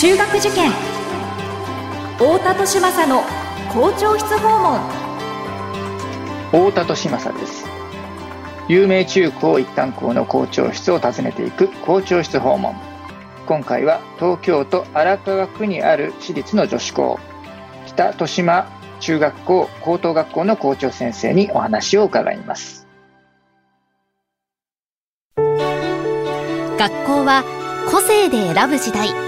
中学受験。太田利政の校長室訪問。太田利政です。有名中高一貫校の校長室を訪ねていく校長室訪問。今回は東京都荒川区にある私立の女子校。北豊島中学校高等学校の校長先生にお話を伺います。学校は個性で選ぶ時代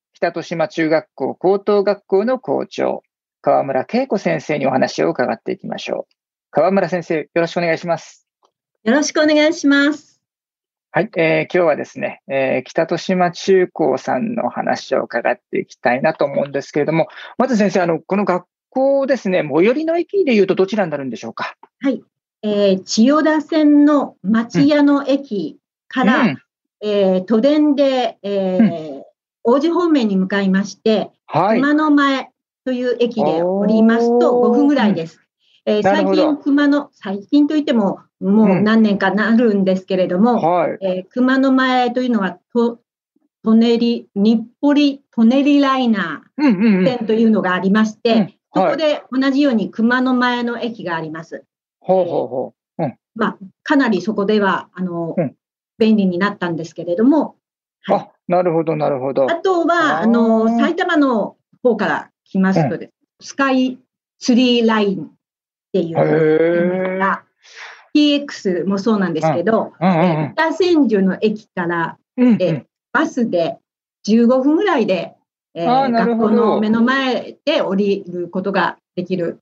北豊島中学校高等学校の校長川村恵子先生にお話を伺っていきましょう。川村先生よろしくお願いします。よろしくお願いします。はい、えー、今日はですね、えー、北豊島中高さんの話を伺っていきたいなと思うんですけれども、まず先生、あの、この学校ですね、最寄りの駅でいうとどちらになるんでしょうか？はい、えー、千代田線の町屋の駅から、うん、えー、都電で、えー、うん、王子方面に向かいまして、はい、熊野前という駅で降りますと5分ぐらいです。えー、最近、熊野、最近といっても、もう何年かなるんですけれども、うんはい、えー、熊野前というのは、と、トネリ、日暮里トネリライナー線というのがありまして、うん。うんうん、そこで同じように熊野前の駅があります。ほうほうほう。うん、まあ、かなりそこでは、あの、うん、便利になったんですけれども、はい、あ、なるほど、なるほど。あとは、あの、埼玉の方から来ますと、うん、スカイツリーラインっていうのが、PX もそうなんですけど、北千住の駅から、うんうん、えバスで15分ぐらいで、えー、学校の目の前で降りることができる、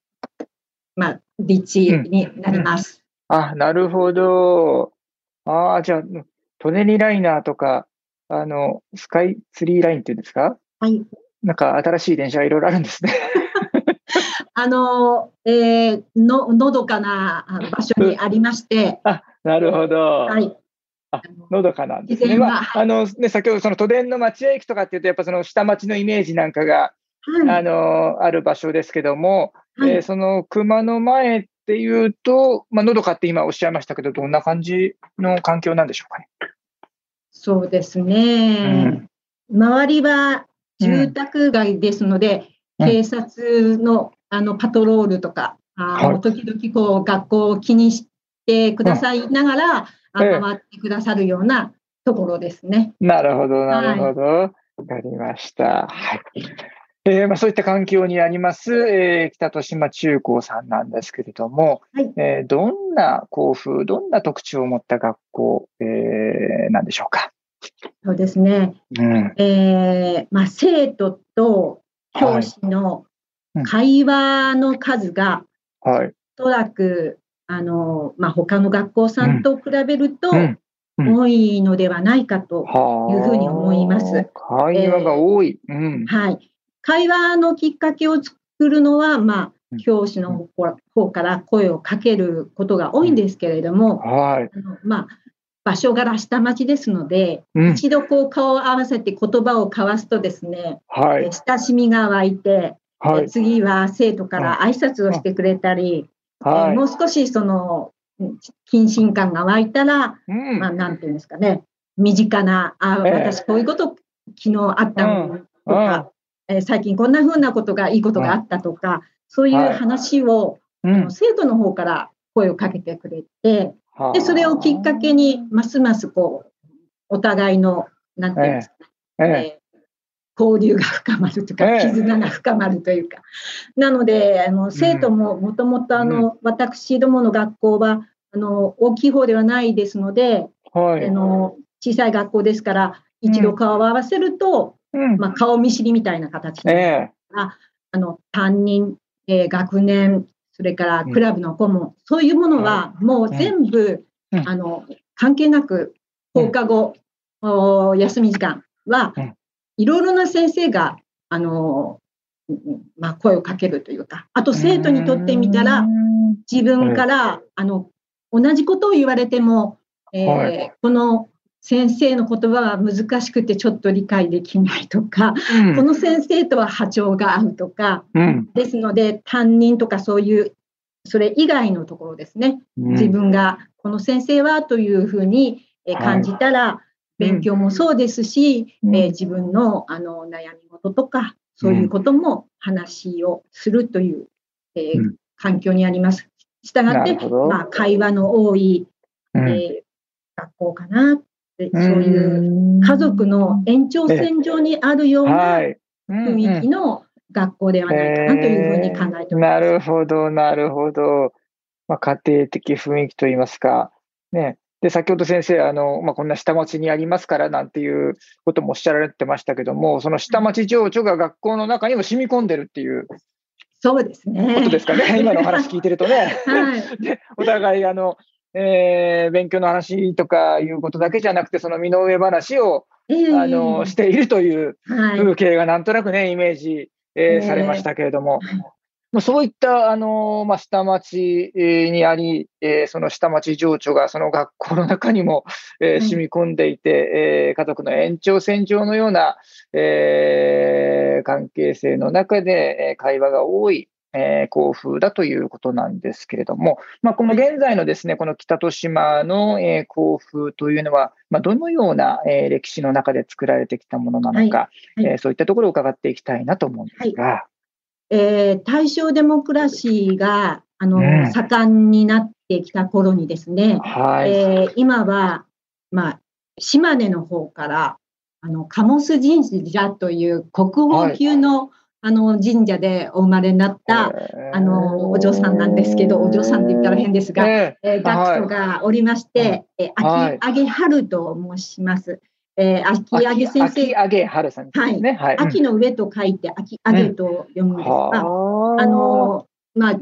まあ、立地になります。うんうん、あ、なるほど。ああ、じゃあ、トネリライナーとか、あの、スカイツリーラインっていうんですか？はい。なんか新しい電車いろいろあるんですね。あの、えー、の、のどかな場所にありまして。あ、なるほど。はい。あ、のどかなんですね。まあ、あの、ね、先ほどその都電の町屋駅とかっていうと、やっぱその下町のイメージなんかが、はい、あの、ある場所ですけども、はい、えー、その熊の前っていうと、まあ、のどかって今おっしゃいましたけど、どんな感じの環境なんでしょうかね？そうですね。うん、周りは住宅街ですので、うん、警察のあのパトロールとか、あの時々こう学校を気にしてくださいながら、あ回ってくださるようなところですね。なるほど、なるほど。わ、はい、かりました。はい。えーまあ、そういった環境にあります、えー、北豊島中高さんなんですけれども、はい、えー、どんな校風、どんな特徴を持った学校、えー、なんでしょうか？そうですね。うん、えー、まあ、生徒と教師の会話の数が、はい、おそらく、あの、まあ、他の学校さんと比べると、多いのではないかというふうに思います。会話が多い、えー、はい。会話のきっかけを作るのは、まあ、教師の方から声をかけることが多いんですけれども、はい、あのまあ、場所柄下町ですので、うん、一度こう顔を合わせて言葉を交わすとですね、はい、親しみが湧いて、はい、次は生徒から挨拶をしてくれたり、はい、もう少しその謹慎感が湧いたら、うん、まあ、なんていうんですかね、身近な、あ、私こういうこと昨日あったのとか、えー、最近こんなふうなことが、いいことがあったとか、そういう話を、はい、あの生徒の方から声をかけてくれて、で、それをきっかけに、ますますこう、お互いの、なんていうんですかね、えー交流が深まるというか、絆が深まるというか。なので、あの生徒ももともとあの、私どもの学校はあの大きい方ではないですので、はい、あの小さい学校ですから、一度顔を合わせると、うん、まあ、顔見知りみたいな形で、えー、あの担任、えー、学年、それからクラブの顧問、うん、そういうものはもう全部、うん、あの関係なく放課後、休み時間は、いろいろな先生が、あの、まあ、声をかけるというか、あと生徒にとってみたら、自分から、あの、同じことを言われても、えーはい、この先生の言葉は難しくてちょっと理解できないとか、うん、この先生とは波長が合うとか、うん、ですので担任とかそういうそれ以外のところですね、うん、自分がこの先生はというふうに感じたら、はい、勉強もそうですし、えー、自分のあの悩み事とかそういうことも話をするという、えー、環境にあります。したがって、まあ、会話の多い、えー、学校かなそういう家族の延長線上にあるような雰囲気の学校ではないかなというふうに考えております。なるほど、なるほど。まあ、家庭的雰囲気といいますか。ね。で、先ほど先生、あの、まあ、こんな下町にありますからなんていうこともおっしゃられてましたけども、その下町情緒が学校の中にも染み込んでるっていう。そうですね。ことですかね。今の話聞いてるとね。はい。で、お互い、あの、えー、勉強の話とかいうことだけじゃなくて、その身の上話を、えー、あのしているという風景がなんとなくね、イメージ、えー、されましたけれども、まそういったあの、まあ、下町にあり、えー、その下町情緒がその学校の中にも、えー、染み込んでいて、えー、家族の延長線上のような、えー、関係性の中で、え会話が多い、えー、校風だということなんですけれども、まあ、この現在のですね、この北戸島の、えー、校風というのは、まあ、どのような、えー、歴史の中で作られてきたものなのか、はいはい、えー、そういったところを伺っていきたいなと思うんですが。はい、えー、大正デモクラシーがあの、うん、盛んになってきた頃にですね、はい。えー、今は、まあ、島根の方からあのモス神社という国宝級のあの神社でお生まれになった、あのお嬢さんなんですけど、お嬢さんって言ったら変ですが、えー、学徒がおりまして、えー、秋上春と申します。えー、秋上先生。秋上春さんですね。はい。秋の上と書いて、秋上と読むんですが、あの、まあ、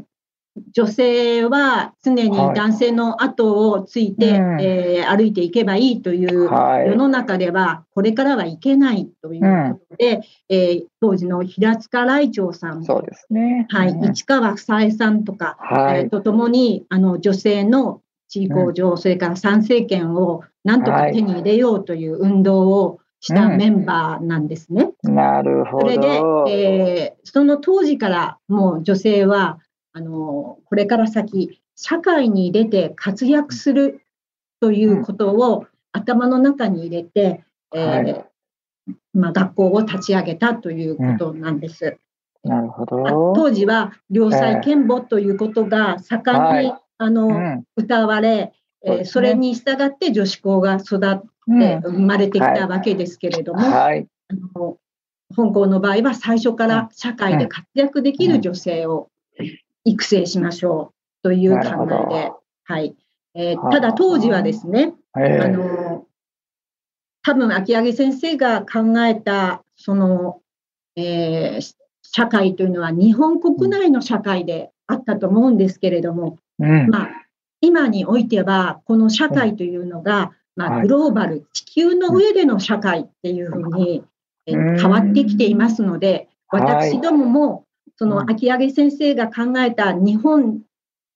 女性は常に男性の後をついて、はい、えー、歩いていけばいいという世の中では、これからはいけないということで、うん、えー、当時の平塚来長さんそうですね、はい、市川房江さんとか、はい、えー、とともにあの女性の地位向上、うん、それから参政権をなんとか手に入れようという運動をしたメンバーなんですね。うん、なるほど。それで、えー、その当時からもう女性はあの、これから先、社会に出て活躍するということを頭の中に入れて、えーまあ、学校を立ち上げたということなんです。うん、なるほど。当時は良妻賢母ということが盛んに、あの、うん、歌われ、えー、それに従って女子校が育って生まれてきたわけですけれども、はい、あの本校の場合は最初から社会で活躍できる女性を育成しましょうという考えで、はい。えー、ただ当時はですね、あの、多分秋上先生が考えた、その、えー、社会というのは日本国内の社会であったと思うんですけれども、うん、まあ、今においては、この社会というのが、まあ、グローバル、地球の上での社会っていうふうに、え変わってきていますので、私どももその秋上先生が考えた日本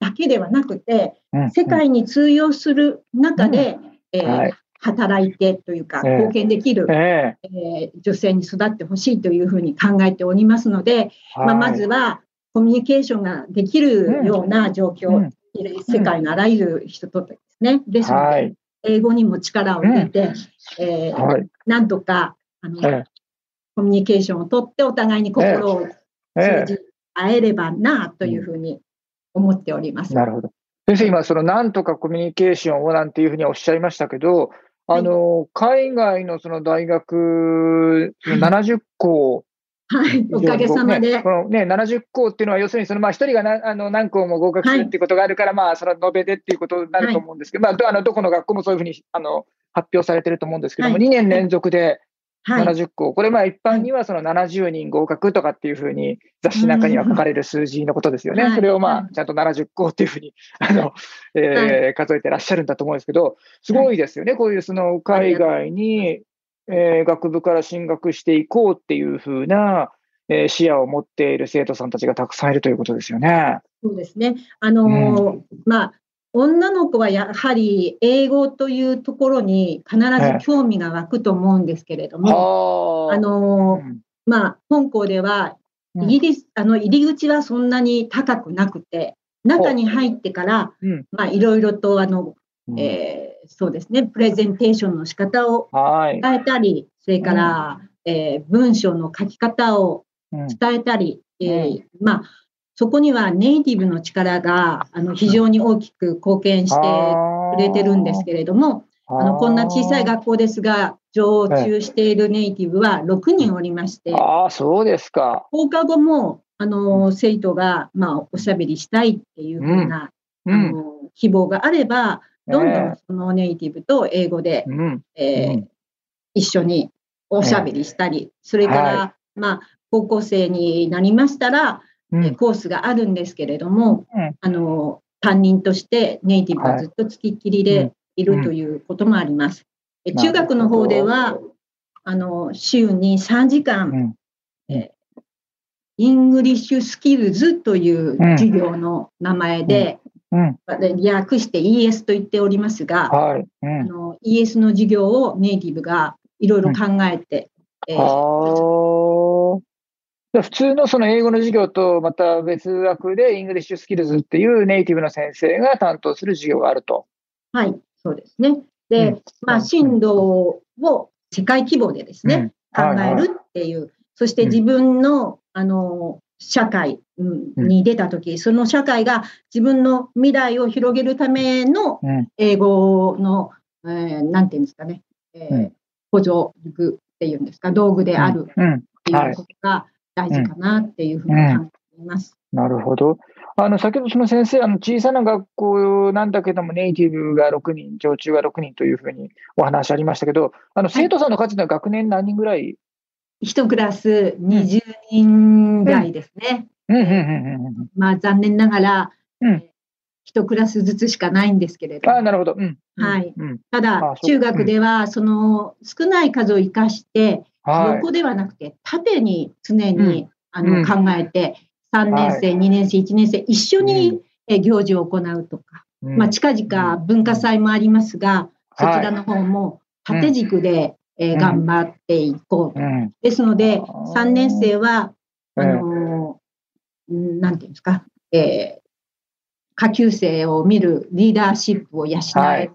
だけではなくて、世界に通用する中で、えー働いてというか、貢献できる、えー、女性に育ってほしいというふうに考えておりますので、まあ、まずはコミュニケーションができるような状況、世界のあらゆる人とですね、ですので、英語にも力を入れて、えーなんとかあの、コミュニケーションをとってお互いに心を通じ合えればなというふうに思っております。なるほど。先生、今、そのなんとかコミュニケーションをなんていうふうにおっしゃいましたけど、あの、はい、海外のその大学70校、はい、おかげさまで。このね、70校っていうのは、要するに、そのまあ一人がなあの何校も合格するっていうことがあるから、はい、まあ、その延べでっていうことになると思うんですけど、はい、まあ、あのどこの学校もそういうふうにあの発表されてると思うんですけども、はい、2年連続で70校、これ、まあ一般にはその70人合格とかっていうふうに雑誌なんかには書かれる数字のことですよね。それをまあちゃんと70校っていうふうにあの、えー、数えてらっしゃるんだと思うんですけど、すごいですよね。こういうその海外に、えー、学部から進学していこうっていうふうな、えー、視野を持っている生徒さんたちがたくさんいるということですよね。そうですね。あのーうん、まあ、女の子はやはり英語というところに必ず興味が湧くと思うんですけれども、あのー、まあ、本校ではイギリス、あの入り口はそんなに高くなくて、中に入ってから、まあ、いろいろとあの、えー、そうですね、プレゼンテーションの仕方を変えたり、それから、えー、文章の書き方を伝えたり、えー、まあ、そこにはネイティブの力があの非常に大きく貢献してくれてるんですけれども、あのこんな小さい学校ですが、常駐しているネイティブは6人おりまして、ああ、そうですか。放課後もあの生徒が、まあ、おしゃべりしたいっていうふうな、うん、あの希望があれば、どんどんそのネイティブと英語で、え一緒におしゃべりしたり、それから、はい、まあ、高校生になりましたら、うん、コースがあるんですけれども、うん、あの担任としてネイティブはずっとつきっきりでい。るということもあります。うん、中学の方では、あの週に3時間、えEnglish Skills という授業の名前で、略して ES と言っておりますが、はい。あの ES の授業をネイティブがいろいろ考えて、えー、普通のその英語の授業とまた別枠で English Skills っていうネイティブの先生が担当する授業があると。はい、そうですね。で、うん、まあ、進路を世界規模でですね、うん、考えるっていう、そして自分の、あの、社会に出たとき、その社会が自分の未来を広げるための英語の、えー、なんていうんですかね、えー、補助具っていうんですか、道具であるっていうことが、大事かなっていうふうに考えています。うんうん、なるほど。あの、先ほどその先生、あの、小さな学校なんだけども、ネイティブが6人、常駐が6人というふうにお話ありましたけど、あの、生徒さんの数の学年何人ぐらい？一クラス20人台ですね。まあ、残念ながら、一クラスずつしかないんですけれど。あなるほど。はい。ただ、中学では、その少ない数を生かして、横ではなくて縦に常に、あの考えて、3年生、2年生、1年生、一緒に、行事を行うとか、まあ、近々文化祭もありますが、そちらの方も縦軸で、え頑張っていこう。と。ですので、3年生は、あのなんていうんですか、えー、下級生を見るリーダーシップを養え、はい、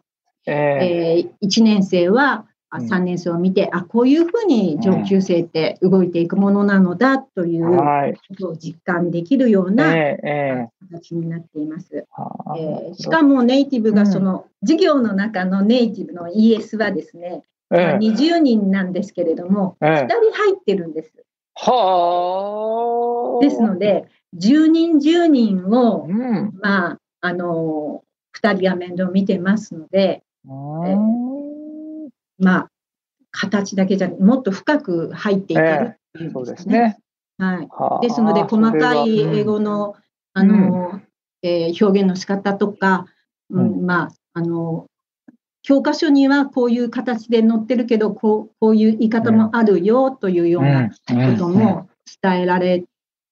えー、1年生は3年生を見て、あ、こういうふうに上級生って動いていくものなのだということを実感できるような形になっています。えー、しかもネイティブがその授業の中のネイティブの ES はですね、まあ、20人なんですけれども、2人入ってるんです。はですので、10人10人を、うん、まあ、あの、2人が面倒見てますので、えーまあ、形だけじゃもっと深く入っていけるっていう、ねえー、そうですね。はい。ですので、細かい英語の、うん、あの、うん、えー、表現の仕方とか、うん、まあ、あの、教科書にはこういう形で載ってるけど、こうこういう言い方もあるよというようなことも伝えられ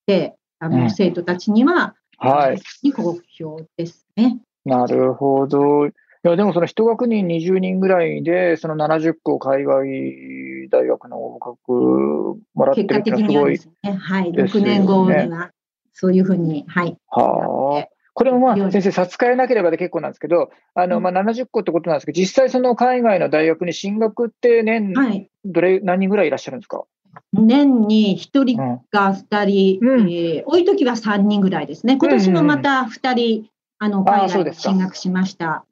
て、あの生徒たちには、はい、好評ですね。なるほど。いや、でもその一学年20人ぐらいで、その70校海外大学の合格もらってるってすごいですね。はい、6年後には、そういうふうに、はい。はあ。これもまあ、先生、差し支えなければで結構なんですけど、あの、まあ、70校ってことなんですけど、実際その海外の大学に進学って年、どれ、何人ぐらいいらっしゃるんですか？年に1人か2人、うん、えー、多い時は3人ぐらいですね。今年もまた2人、あの、海外に進学しました。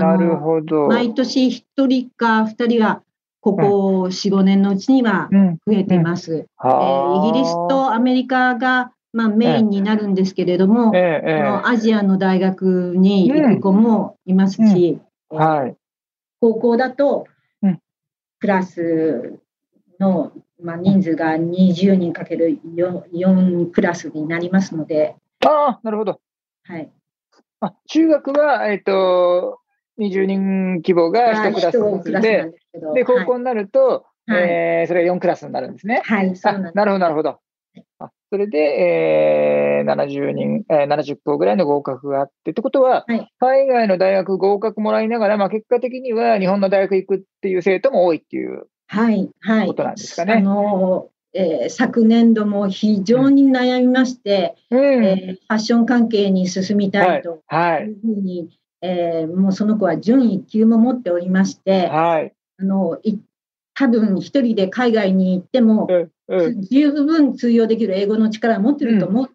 なるほど。毎年1人か2人は、ここ4、5年のうちには増えてます。うんうん、えー、イギリスとアメリカが、まあ、メインになるんですけれども、ええのアジアの大学に行く子もいますし、うんはい、高校だと、クラスの、まあ、人数が20人かける 4, 4クラスになりますので。ああ、なるほど。はい。あ中学は、えっ、ー、と、20人規模が1クラスで、で、高校になると、はい、えー、それが4クラスになるんですね。はい、そうなるほど、なるほど。あそれで、えー、70人、えー、70校ぐらいの合格があって、ってことは、はい、海外の大学合格もらいながら、まあ、結果的には日本の大学行くっていう生徒も多いっていうはいはい。ことなんですかね。あのえー、昨年度も非常に悩みまして、うん、えー、ファッション関係に進みたいというふうに、えー、もうその子は準1級も持っておりまして、はい、あの多分一人で海外に行っても、うん、十分通用できる英語の力を持ってると思っ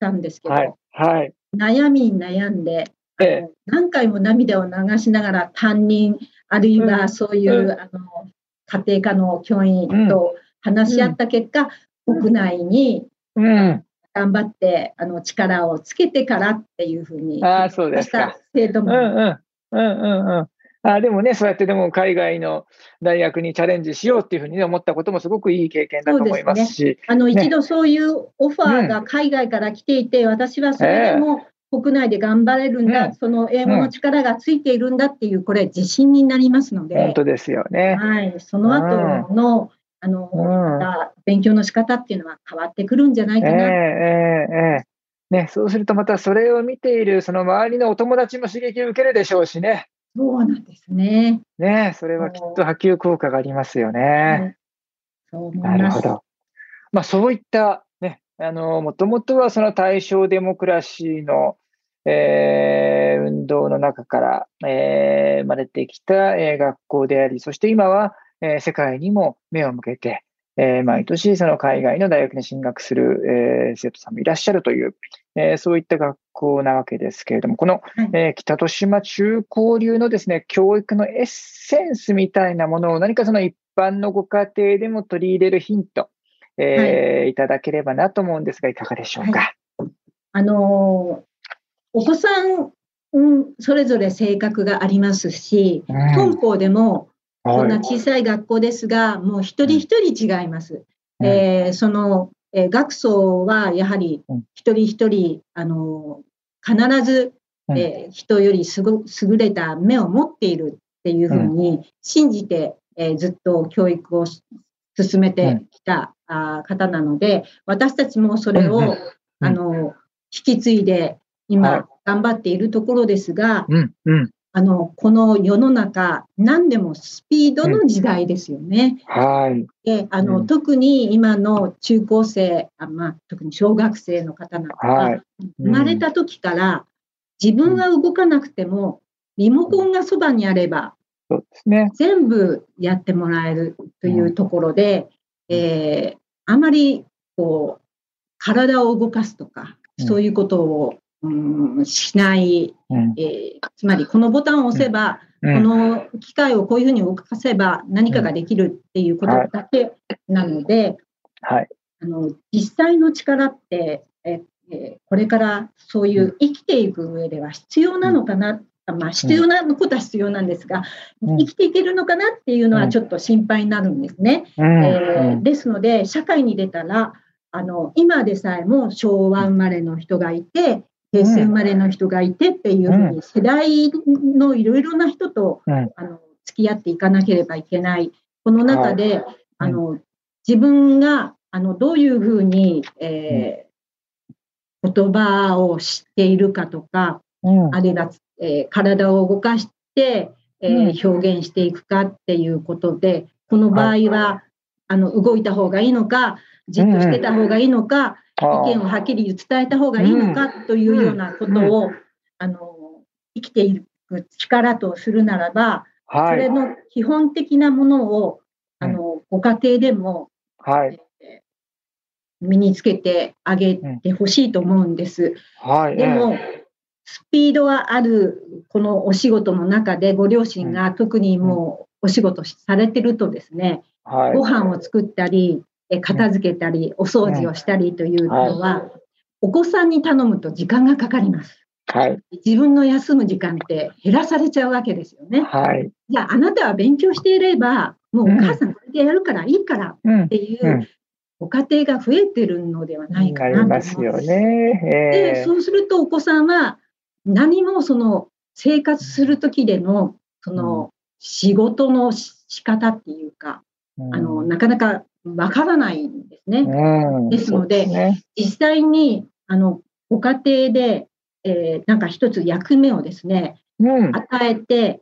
たんですけど、はいはい、悩みに悩んで、ええ、何回も涙を流しながら担任あるいはそういう、あの家庭科の教員と話し合った結果、国内に頑張ってあの力をつけてからっていうふうにあそうですか。生徒も。うんうんうんうんうん。あでもね、そうやってでも海外の大学にチャレンジしようっていうふうに、ね、思ったこともすごくいい経験だと思いますし。すね、あの、一度そういうオファーが海外から来ていて、うん、私はそれでも国内で頑張れるんだ、うん、その英語の力がついているんだっていう、これ、自信になりますので、本当ですよね。はい、その後の、あの、また勉強の仕方っていうのは変わってくるんじゃないかな。えー、えー、えー、ね、そうするとまたそれを見ているその周りのお友達も刺激を受けるでしょうしね。そうなんですね。ねそれはきっと波及効果がありますよね。そうなるほど。まあそういったね、あの、もともとはその大正デモクラシーの、えー、運動の中から、えー、生まれてきた、えー、学校であり、そして今は、えー、世界にも目を向けて、えー、毎年その海外の大学に進学する、えー、生徒さんもいらっしゃるという、えー、そういった学校なわけですけれども、この、えー、北豊島中高流のですね、教育のエッセンスみたいなものを何かその一般のご家庭でも取り入れるヒント、えー、はい、いただければなと思うんですが、いかがでしょうか？はい、あのお子さん、うん、それぞれ性格がありますし、うん、本校でもこんな小さい学校ですが、もう一人一人違います。うん、えー、その、えー、学層はやはり一人一人、あの、必ず、えー、人よりすご優れた目を持っているっていうふうに信じて、えー、ずっと教育を進めてきた、あ方なので、私たちもそれを、あの、引き継いで今頑張っているところですが、うんうん、あの、この世の中、何でもスピードの時代ですよね。はい。で、あの、うん、特に今の中高生、あまあ、特に小学生の方なんかは、はい生まれた時から自分が動かなくても、リモコンがそばにあれば、そうですね。全部やってもらえるというところで、うん、えー、あまり、こう、体を動かすとか、そういうことをうん、しない、えー、つまりこのボタンを押せば、この機械をこういうふうに動かせば何かができるっていうことだけなので、はい、あの実際の力って、えー、これからそういう生きていく上では必要なのかな、まあ、必要なことは必要なんですが、生きていけるのかなっていうのはちょっと心配になるんですね。えー、ですので、社会に出たら、あの今でさえも昭和生まれの人がいて、平成生まれの人がいてっていうふうに、世代のいろいろな人と、あの付き合っていかなければいけない。この中で、あの自分があのどういうふうに、えー、言葉を知っているかとか、あるいは、えー、体を動かして、えー、表現していくかっていうことで、この場合は、あの動いた方がいいのか、じっとしてた方がいいのか、意見をはっきり伝えた方がいいのかというようなことを、あの生きていく力とするならば、はい、それの基本的なものをあのご家庭でも、はい、身につけてあげてほしいと思うんです。はい、でも、スピードはあるこのお仕事の中でご両親が特にもうお仕事されてるとですね、はい、ご飯を作ったり片付けたり、お掃除をしたりというのは、お子さんに頼むと時間がかかります。はい、自分の休む時間って減らされちゃうわけですよね。はい、じゃあ、あなたは勉強していれば、もうお母さんこれでやるからいいからっていうご家庭が増えてるのではないかなと思います。よね。でそうするとお子さんは何もその生活する時でのその仕事の仕方っていうか、あのなかなかわからないんですね。ですので、ね、実際に、あの、ご家庭で、えー、なんか一つ役目をですね、うん、与えて、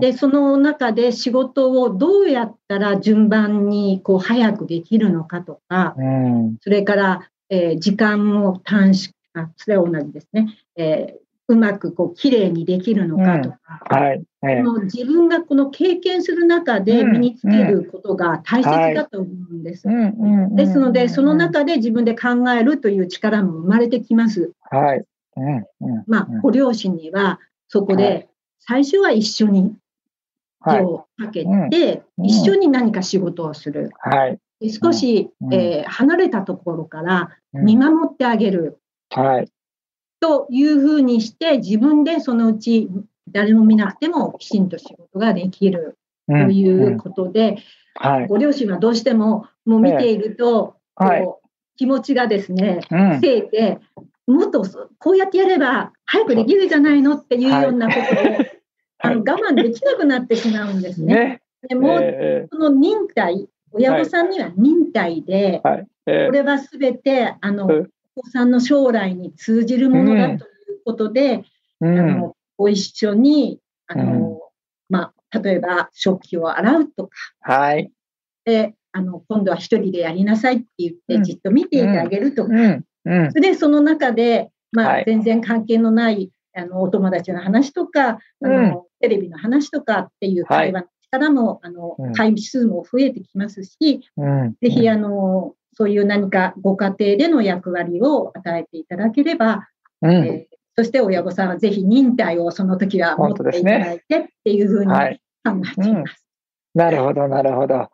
で、その中で仕事をどうやったら順番にこう早くできるのかとか、うん、それから、えー、時間を短縮、あ、それは同じですね。えーうまくこう綺麗にできるのかとか、うん。はい。はい、の自分がこの経験する中で身につけることが大切だと思うんです。ですので、その中で自分で考えるという力も生まれてきます。はい。まあ、ご両親にはそこで最初は一緒に手をかけて、一緒に何か仕事をする。はい、少し、えー、離れたところから見守ってあげる。はい、というふうにして、自分でそのうち誰も見なくてもきちんと仕事ができるということで、はい、ご両親はどうしてももう見ていると、こう気持ちがですね、せいて、もっとこうやってやれば早くできるじゃないのっていうようなことを、あの我慢できなくなってしまうんですね。ね。でも、えー、その忍耐、親御さんには忍耐で、はい。えー、これはすべてあの、お子さんの将来に通じるものだということで、うん、あのご一緒にあの、うん、まあ、例えば食器を洗うとか、はい、であの今度は一人でやりなさいって言ってじっと見ていてあげるとか、それでその中で、まあ、全然関係のないあのお友達の話とか、あのテレビの話とかっていう会話の力も、はい、あの回数も増えてきますし、うん、ぜひあのそういう何かご家庭での役割を与えていただければ、うん、えー、そして親御さんはぜひ忍耐をその時は持っていただいてっていうふうに考えています。はいうん、なるほど、なるほど。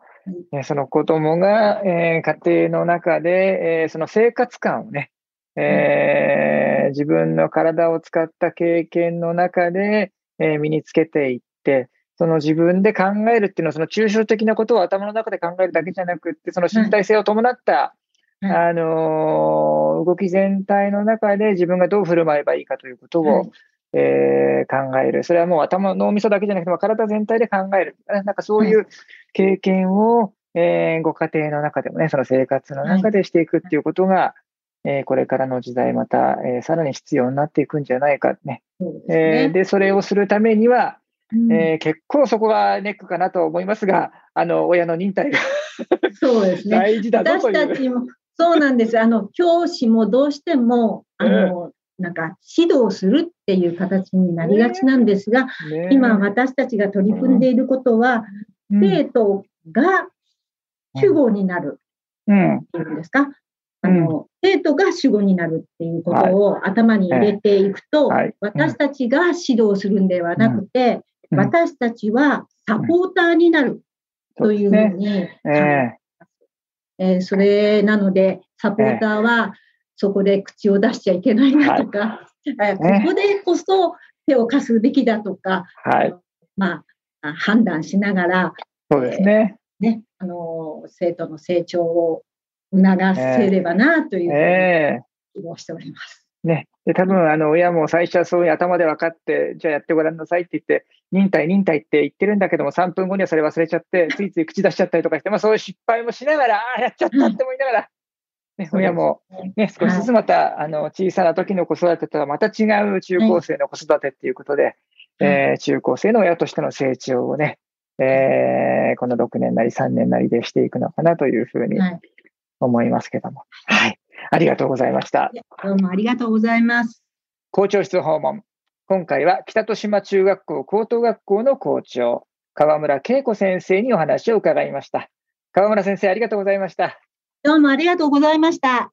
その子供が、えー、家庭の中で、えー、その生活感をね、えー、自分の体を使った経験の中で、えー、身につけていって、その自分で考えるっていうのは、その抽象的なことを頭の中で考えるだけじゃなくって、その身体性を伴った、はい、あのー、動き全体の中で自分がどう振る舞えばいいかということを、はい、えー、考える。それはもう頭、脳みそだけじゃなくて、体全体で考える。なんかそういう経験を、えー、ご家庭の中でもね、その生活の中でしていくっていうことが、えー、これからの時代また、えー、さらに必要になっていくんじゃないかね。で、ね、えー、で、それをするためには、うん、えー、結構そこがネックかなと思いますが、あの、親の忍耐がそうですね。大事だぞという。私たちも、そうなんです。あの、教師もどうしても、あの、なんか指導するっていう形になりがちなんですが、ね。ね、今私たちが取り組んでいることは、うん、生徒が主語になる。っていうんですか、あの、生徒が主語になるっていうことを頭に入れていくと、はい。私たちが指導するんではなくて、うん、私たちはサポーターになるというふうに、ねえ。えー、それなので、サポーターはそこで口を出しちゃいけないなとか、はい、ここでこそ手を貸すべきだとか、はい、まあ、判断しながら、そうですね。えー、ね、あの、生徒の成長を促せればなというふうに希望しております。えー、ね、で多分あの親も最初はそういう頭で分かって、じゃあやってごらんなさいって言って、忍耐、忍耐って言ってるんだけども、3分後にはそれ忘れちゃって、ついつい口出しちゃったりとかして、まあ、そういう失敗もしながら、ああ、やっちゃったって思いながら、ね、親も、ね、少しずつまた、あの小さな時の子育てとはまた違う中高生の子育てっていうことで、えー、中高生の親としての成長をね、えー、この6年なり3年なりでしていくのかなというふうに思いますけども。はい。ありがとうございました。どうもありがとうございます。校長室訪問。今回は北豊島中学校高等学校の校長、川村恵子先生にお話を伺いました。川村先生、ありがとうございました。どうもありがとうございました。